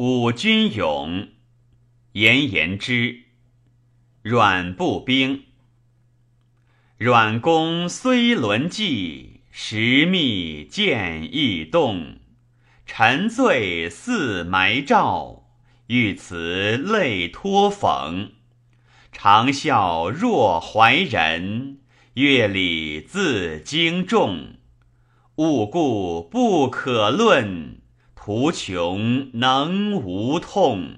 五军勇，严言之。阮步兵。阮公虽轮骑，时密见易动。沉醉似埋诏，遇此泪托讽。长啸若怀人，乐礼自惊众。物故不可论。图穷能无痛。